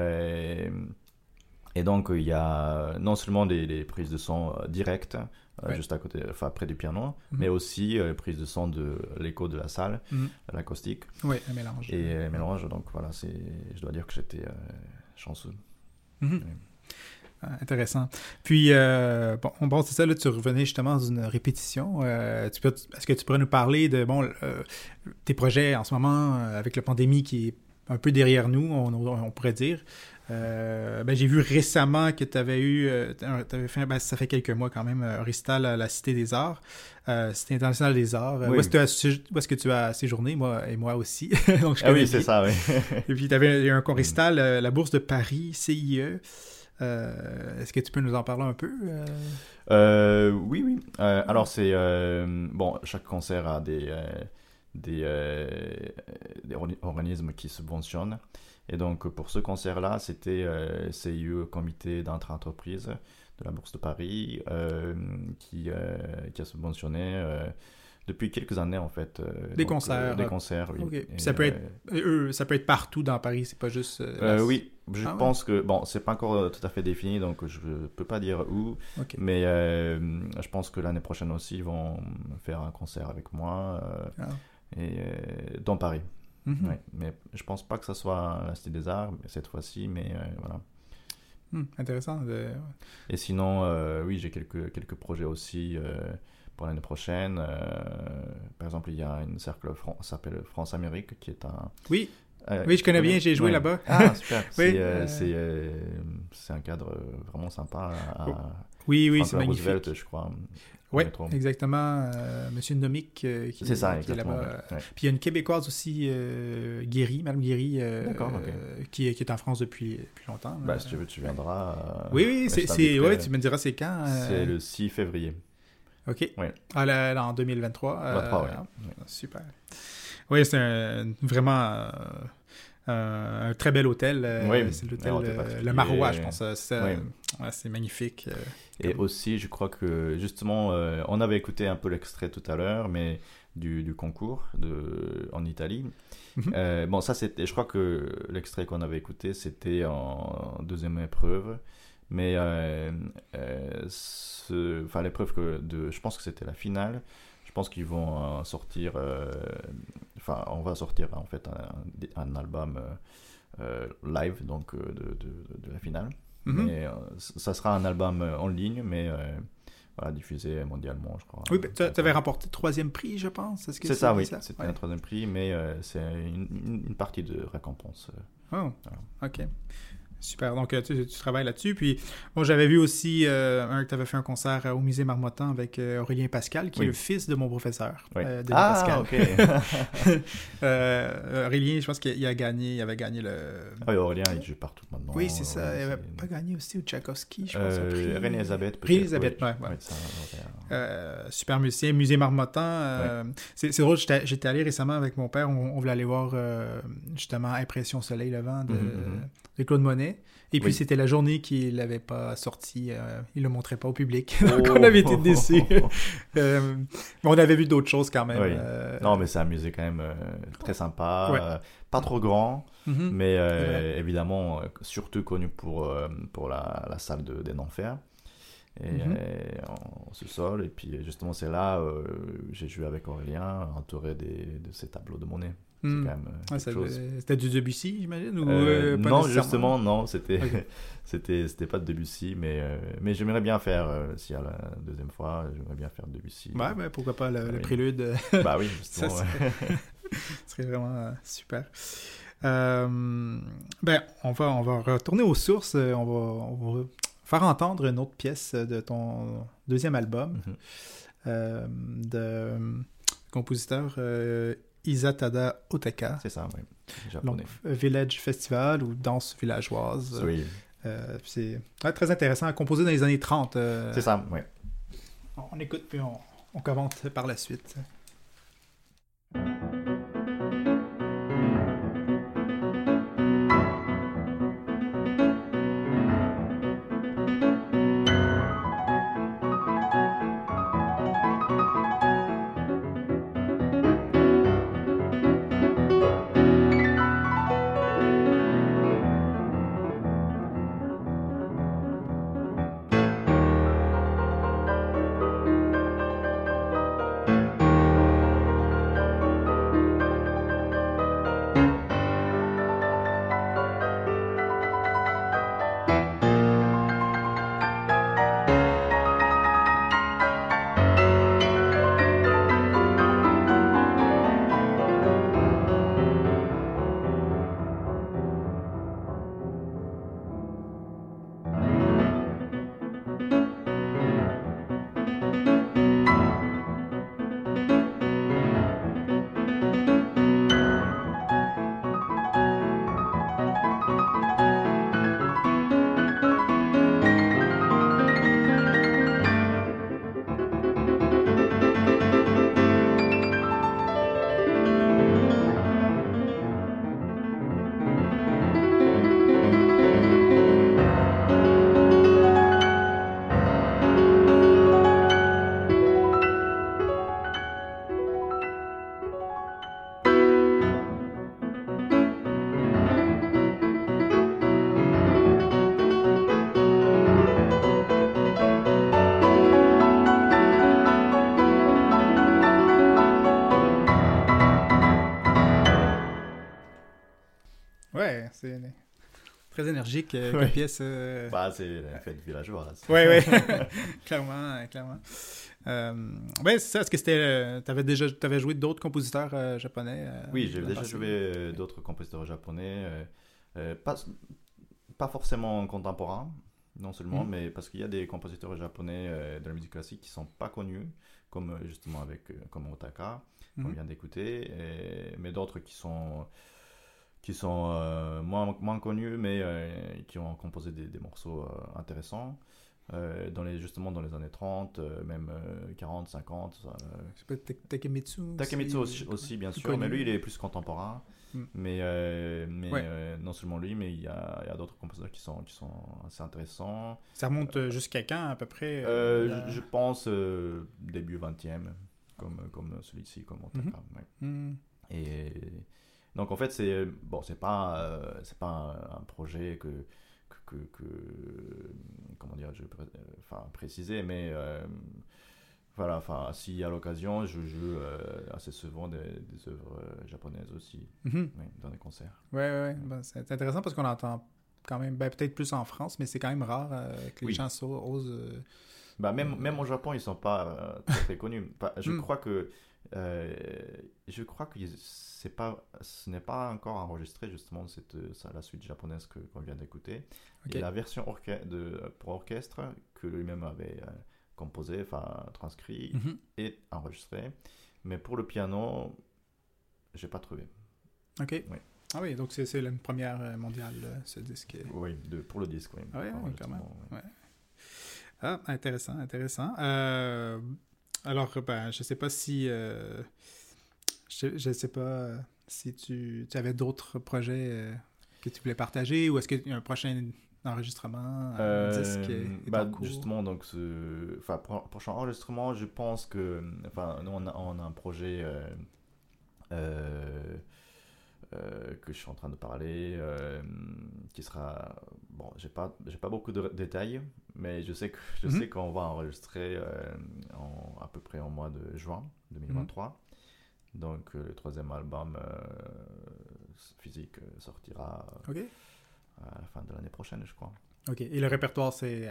et donc il y a non seulement des prises de son directes, euh, juste à côté, enfin près du piano, mhm. mais aussi euh, prise de son de l'écho de la salle, mhm. l'acoustique. Oui, un mélange. Et un mélange, donc voilà, je dois dire que j'étais euh, chanceux. Mhm. Ah, intéressant. Puis, bon, bon c'est ça, là, tu revenais justement dans une répétition. est-ce que tu pourrais nous parler de bon, tes projets en ce moment avec la pandémie qui est un peu derrière nous, on, on pourrait dire? Euh, ben, j'ai vu récemment que tu avais eu, euh, avais fait, ben, ça fait quelques mois quand même, un récital à la Cité des Arts, euh, Cité internationale des Arts. Où est-ce que, tu as séjourné, moi et moi aussi? Donc, ah oui, c'est ça, oui. et puis tu avais eu un récital, la Bourse de Paris, CIE. Est-ce que tu peux nous en parler un peu Oui, oui. alors, c'est. bon, chaque concert a des, des, des organismes qui subventionnent. Et donc, pour ce concert-là, c'était euh, CIE, Comité d'entre-entreprise de la Bourse de Paris, euh, qui, euh, qui a subventionné euh, depuis quelques années, en fait. des concerts. des concerts, oui. ça, peut être, ça peut être partout dans Paris, c'est pas juste. oui, je ah pense que. Bon, c'est pas encore tout à fait défini, donc je peux pas dire où. Mais je pense que l'année prochaine aussi, ils vont faire un concert avec moi ah. et, dans Paris. Mhm. mais je pense pas que ce soit la Cité des Arts cette fois-ci, mais euh, voilà. Hmm, intéressant. Et sinon, euh, oui, j'ai quelques, quelques projets aussi euh, pour l'année prochaine. par exemple, il y a une cercle qui s'appelle France-Amérique qui est un. Oui. Euh, Oui, je connais bien, j'ai joué Ouais. là-bas. Ah, super. Oui, c'est, euh, euh, c'est, un cadre vraiment sympa à, Oh, Oui, oui, c'est magnifique. Roosevelt, je crois. au Oui, exactement. euh, Monsieur Nomic qui, C'est ça, qui est exactement. là-bas. ouais. Puis il y a une Québécoise aussi, Guéry, Madame Guéry, qui, qui est en France depuis, depuis longtemps. Bah, là. si tu veux, tu viendras. Oui, oui, c'est, ouais, tu me diras c'est quand. C'est le 6 février. Ok. Ouais. Ah, là, là, en 2023. euh, 23, ouais. Super. Oui, c'est un, vraiment euh, un, très bel hôtel. euh, Oui, c'est l'hôtel euh. Le Marois, je pense. C'est, Oui. ouais, c'est magnifique. Et aussi, je crois que justement, on avait écouté un peu l'extrait tout à l'heure, mais du, du concours de, en Italie. Mhm. Euh, bon, ça, c'était, je crois que l'extrait qu'on avait écouté, c'était en deuxième épreuve. Mais euh, euh, ce- enfin, l'épreuve que de, je pense que c'était la finale. Je pense qu'ils vont euh, sortir, euh, enfin, on va sortir en fait un, un album euh, live donc de, de, de la finale. Mhm. Mais ça sera un album en ligne, mais voilà, diffusé mondialement, je crois. Oui, ben, tu avais remporté troisième prix, je pense. C'est ça, oui. C'était Ouais. un troisième prix, mais euh, c'est une, partie de récompense. Oh, Voilà. ok. Super. Donc, euh, tu, tu travailles là-dessus. Puis, bon, j'avais vu aussi euh, un que tu avais fait un concert euh, au musée Marmottan avec euh, Aurélien Pascal, qui Oui. est le fils de mon professeur, Oui. Denis ah, Pascal. ok. Aurélien, je pense qu'il il a gagné, il avait gagné le. Ah oui, Aurélien, il joue partout maintenant. oui, c'est ça. Ouais, il avait c'est- pas gagné aussi au Tchaïkovski, je pense. Prix. René Elisabeth, Elisabeth, oui. ouais, ça, super musicien, musée Marmottan. c'est, drôle, j'étais, allé récemment avec mon père, on, on voulait aller voir justement Impression Soleil Levant de, Mhm, mhm. de Claude Monet. Et puis Oui. c'était la journée qu'il l'avait pas sorti, euh, il le montrait pas au public. Oh. Donc on avait été déçus. Euh, mais on avait vu d'autres choses quand même. Oui. euh, Non, mais c'est un musée quand même euh, très sympa, Ouais. pas trop grand, mhm. mais évidemment surtout connu pour, pour la, la salle de, des enfers. Et en sous-sol, et puis justement c'est là j'ai joué avec Aurélien, entouré des, de ces tableaux de Monet. Hmm. euh, ça devait- C'était du Debussy, j'imagine ou, Euh, euh, pas non, justement, non, c'était Ok. c'était c'était pas de Debussy, mais euh, mais j'aimerais bien faire euh, si à la deuxième fois, j'aimerais bien faire Debussy. Ouais, ben, pourquoi pas le, le Oui. prélude. Bah oui, Ça justement. Ce serait vraiment super. Ben, on va, on va retourner aux sources. On va, on va faire entendre une autre pièce de ton deuxième album Mhm. euh, de compositeur euh, Isatada Oteka. C'est ça, oui. Donc, Japonais. Village Festival ou Danse villageoise. Oui, Euh, c'est ouais, très intéressant, composé dans les années 30. euh, c'est ça, oui. On écoute puis on, on commente par la suite. Très énergique euh, pièce. euh, Bah, c'est la fête villageoise. Oui, oui. clairement, euh, clairement. Euh, ouais, c'est ça. Est-ce que c'était. Tu avais déjà avais joué d'autres compositeurs japonais Oui, j'ai déjà joué d'autres compositeurs japonais. pas, pas forcément contemporains, non seulement, mhm. mais parce qu'il y a des compositeurs japonais de la musique classique qui sont pas connus, comme justement avec comme Otaka, qu'on mhm. vient d'écouter, mais d'autres qui sont qui sont euh, moins, moins connus, mais euh, qui ont composé des, des morceaux euh, intéressants. dans les, justement dans les années 30, même 40, 50. C'est pas Takemitsu Takemitsu aussi, aussi bien sûr, mais lui il est plus contemporain. Mm. Mais, mais non seulement lui, mais il y a, a d'autres compositeurs qui sont, qui sont assez intéressants. Ça remonte jusqu'à quand à peu près je, pense début 20e, comme, comme celui-ci, comme Otaka. Mm -hmm. Et donc en fait, c'est bon, c'est pas euh, c'est pas un, projet que, que, que, comment dire, je enfin préciser, mais euh, voilà, enfin si à l'occasion, je joue euh, assez souvent des, des œuvres japonaises aussi mhm. dans des concerts. Ouais, ouais, ben, c'est intéressant parce qu'on entend quand même, ben, peut-être plus en France, mais c'est quand même rare que les gens osent. Bah, même, même au Japon, ils sont pas très, connus. je hmm. crois que je crois que c'est pas, ce n'est pas encore enregistré justement cette, la suite japonaise que qu'on vient d'écouter. Et la version de, pour orchestre que lui-même avait euh, composé, enfin transcrit, mhm. est enregistré. Mais pour le piano, j'ai pas trouvé. Ok. Oui. Ah oui, donc c'est la première euh, mondiale, euh, ce disque. Oui, de, pour le disque, oui. Ah oui, quand même. Ouais. Ah, intéressant, intéressant. Alors, ben, je sais pas si je ne sais pas euh, si tu, tu avais d'autres projets euh, que tu voulais partager ou est-ce qu'il y a un prochain enregistrement, euh, disque bah, Justement, donc, ce, enfin, prochain enregistrement, je pense que, enfin, nous, on a, on a un projet que je suis en train de parler, qui sera, bon, j'ai pas, j'ai pas beaucoup de détails, mais je sais que, je mhm. sais qu'on va enregistrer en, à peu près au mois de juin 2023. Donc euh, le troisième album euh, physique euh, sortira à la fin de l'année prochaine, je crois. Ok, et le répertoire, c'est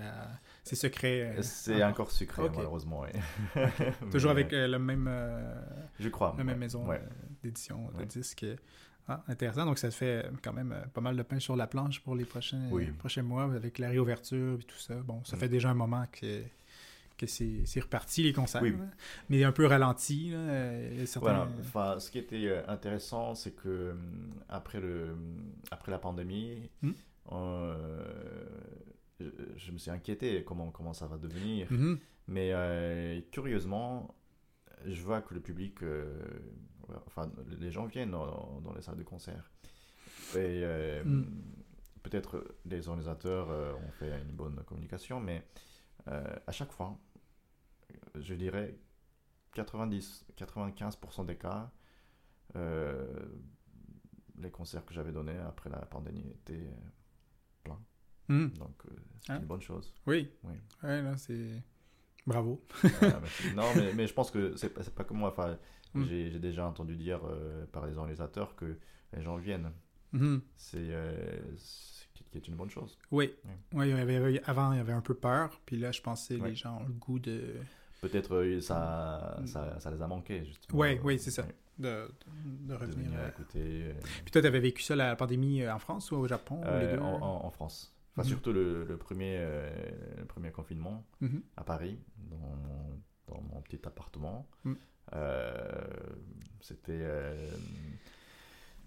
c'est secret C'est encore? secret, malheureusement, oui. Toujours avec le même... je crois. La même maison d'édition de disques. Ah, intéressant. Donc, ça fait quand même pas mal de pain sur la planche pour les prochains, prochains mois avec la réouverture et tout ça. Bon, ça mm. fait déjà un moment que que c'est reparti les concerts, mais un peu ralenti. Là, euh, voilà. enfin, ce qui était euh, intéressant, c'est que euh, après, le, après la pandémie, hmm. je, me suis inquiété comment, comment ça va devenir. Hmm. Mais curieusement, je vois que le public, enfin, les gens viennent dans, les salles de concert. Et hmm. peut-être les organisateurs ont fait une bonne communication, mais à chaque fois, je dirais 90-95% des cas, euh, les concerts que j'avais donnés après la pandémie étaient euh, pleins. Hmm. Donc, euh, c'est ah. une bonne chose. Oui. Oui. Ouais, c'est. Bravo. non, mais, mais, je pense que c'est pas, pas que moi. Enfin, hmm. j'ai déjà entendu dire par les organisateurs que les gens viennent. Hmm. C'est qui est une bonne chose. Oui. Oui, il y avait, avant, il y avait un peu peur. Puis là, je pensais que les gens ont le goût de peut-être euh, ça, ça, ça, les a manqués, justement. Oui, oui, c'est ça. De, de, revenir. De écouter. Euh. Puis toi, tu avais vécu ça, la pandémie, euh, en France ou au Japon en, France. Enfin, mhm. surtout le, le premier, le premier confinement mhm. à Paris, dans mon, dans mon petit appartement. Mhm. c'était.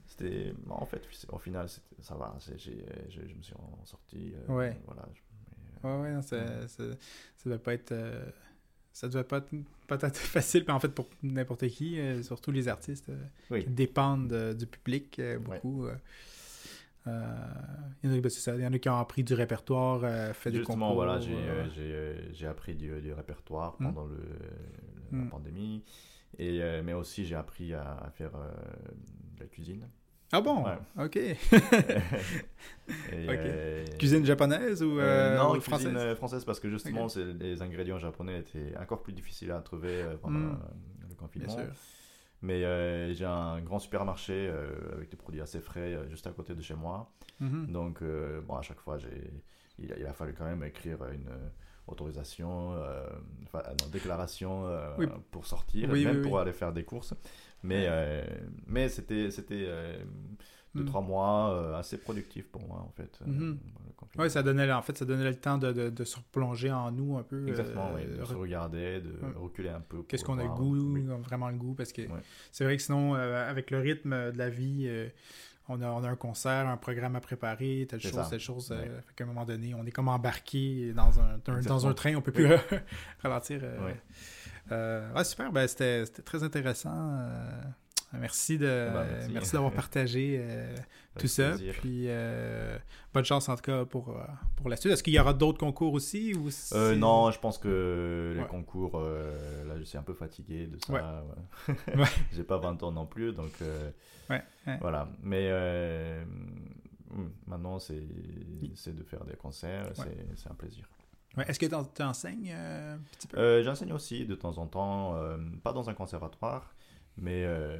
c'était. En fait, au final, ça va. je me suis en sorti. ouais. Voilà. ouais, ouais, ça, ça, ça va pas être ça devait pas être, être facile, en fait, pour n'importe qui, euh, surtout les artistes euh, qui dépendent du public euh, beaucoup. Il, y en a, ça, il y en a qui ont appris du répertoire, fait des concours. voilà, j'ai appris du, du, répertoire hmm. pendant le, la hmm. pandémie, et, mais aussi j'ai appris à, faire de la cuisine. Ah bon? Ok. Euh, cuisine japonaise ou, euh, Non, française? cuisine française? parce que justement, les ingrédients japonais étaient encore plus difficiles à trouver euh, pendant hmm. le confinement. Mais j'ai un grand supermarché avec des produits assez frais juste à côté de chez moi. Mhm. Donc, bon, à chaque fois, il, il, a fallu quand même écrire une autorisation, enfin, déclaration Oui. pour sortir, Oui, même oui, pour aller faire des courses. Mais, euh, mais c'était, c'était euh, deux, Mm. trois mois euh, assez productifs pour moi, en fait. euh, Mhm. Ouais, ça donnait, en fait, ça donnait le temps de, de, de se replonger en nous un peu. Exactement, euh, oui, de re- se regarder, de Ouais. reculer un peu. Qu'est-ce qu'on a le goût, Oui. vraiment le goût, parce que Ouais. c'est vrai que sinon, euh, avec le rythme de la vie, euh, on, a, on a un concert, un programme à préparer, telle chose, ça. telle chose. euh, Ouais. qu'à un moment donné, on est comme embarqué dans un, un- dans un train, on peut Oui. plus ralentir. euh, Ouais. euh, ouais, super, ben, c'était c'était très intéressant. Merci de Ben, merci, merci. d'avoir partagé euh, tout ça. plaisir. Puis euh, bonne chance en tout cas pour, euh, pour la suite. Est-ce qu'il y aura d'autres concours aussi ou Euh, non, je pense que les Ouais. concours, là, je suis un peu fatigué de ça. Ouais. ouais. Ouais. J'ai pas 20 ans non plus, donc voilà. Mais hum, maintenant, c'est c'est de faire des concerts, c'est- c'est un plaisir. Ouais, Est-ce que tu enseignes euh, un petit peu? Euh, J'enseigne aussi de temps en temps, euh, pas dans un conservatoire, mais euh,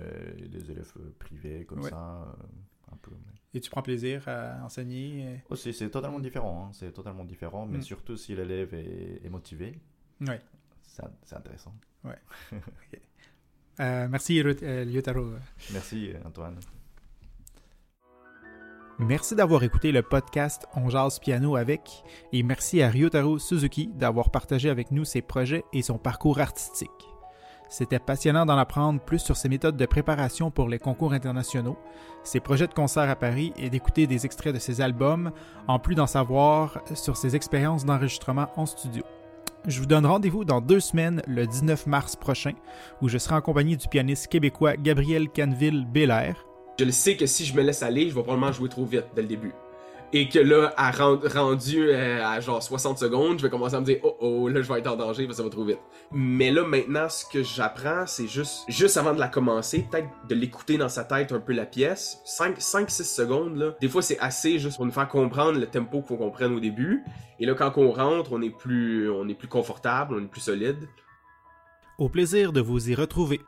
des élèves privés comme Ouais. ça, euh, un peu. mais- Et tu prends plaisir à enseigner? euh? Aussi, c'est totalement différent, hein, c'est totalement différent, mais Mm. surtout si l'élève est, est motivé, Ouais. c'est intéressant. Euh, merci, Ru- euh, Lyotaro. Merci Antoine. Merci d'avoir écouté le podcast On jase piano avec et merci à Ryotaro Suzuki d'avoir partagé avec nous ses projets et son parcours artistique. C'était passionnant d'en apprendre plus sur ses méthodes de préparation pour les concours internationaux, ses projets de concert à Paris et d'écouter des extraits de ses albums, en plus d'en savoir sur ses expériences d'enregistrement en studio. Je vous donne rendez-vous dans deux semaines, le 19 mars prochain, où je serai en compagnie du pianiste québécois Gabriel Canville-Bélair, Je le sais que si je me laisse aller, je vais probablement jouer trop vite dès le début. Et que là, à rend- rendu euh, à genre 60 secondes, je vais commencer à me dire oh oh, là je vais être en danger parce que ça va trop vite. Mais là maintenant, ce que j'apprends, c'est juste juste avant de la commencer, peut-être de l'écouter dans sa tête un peu la pièce. 5 5 6 secondes là. Des fois c'est assez juste pour nous faire comprendre le tempo qu'on prenne au début. Et là quand on rentre, on est plus on est plus confortable, on est plus solide. Au plaisir de vous y retrouver.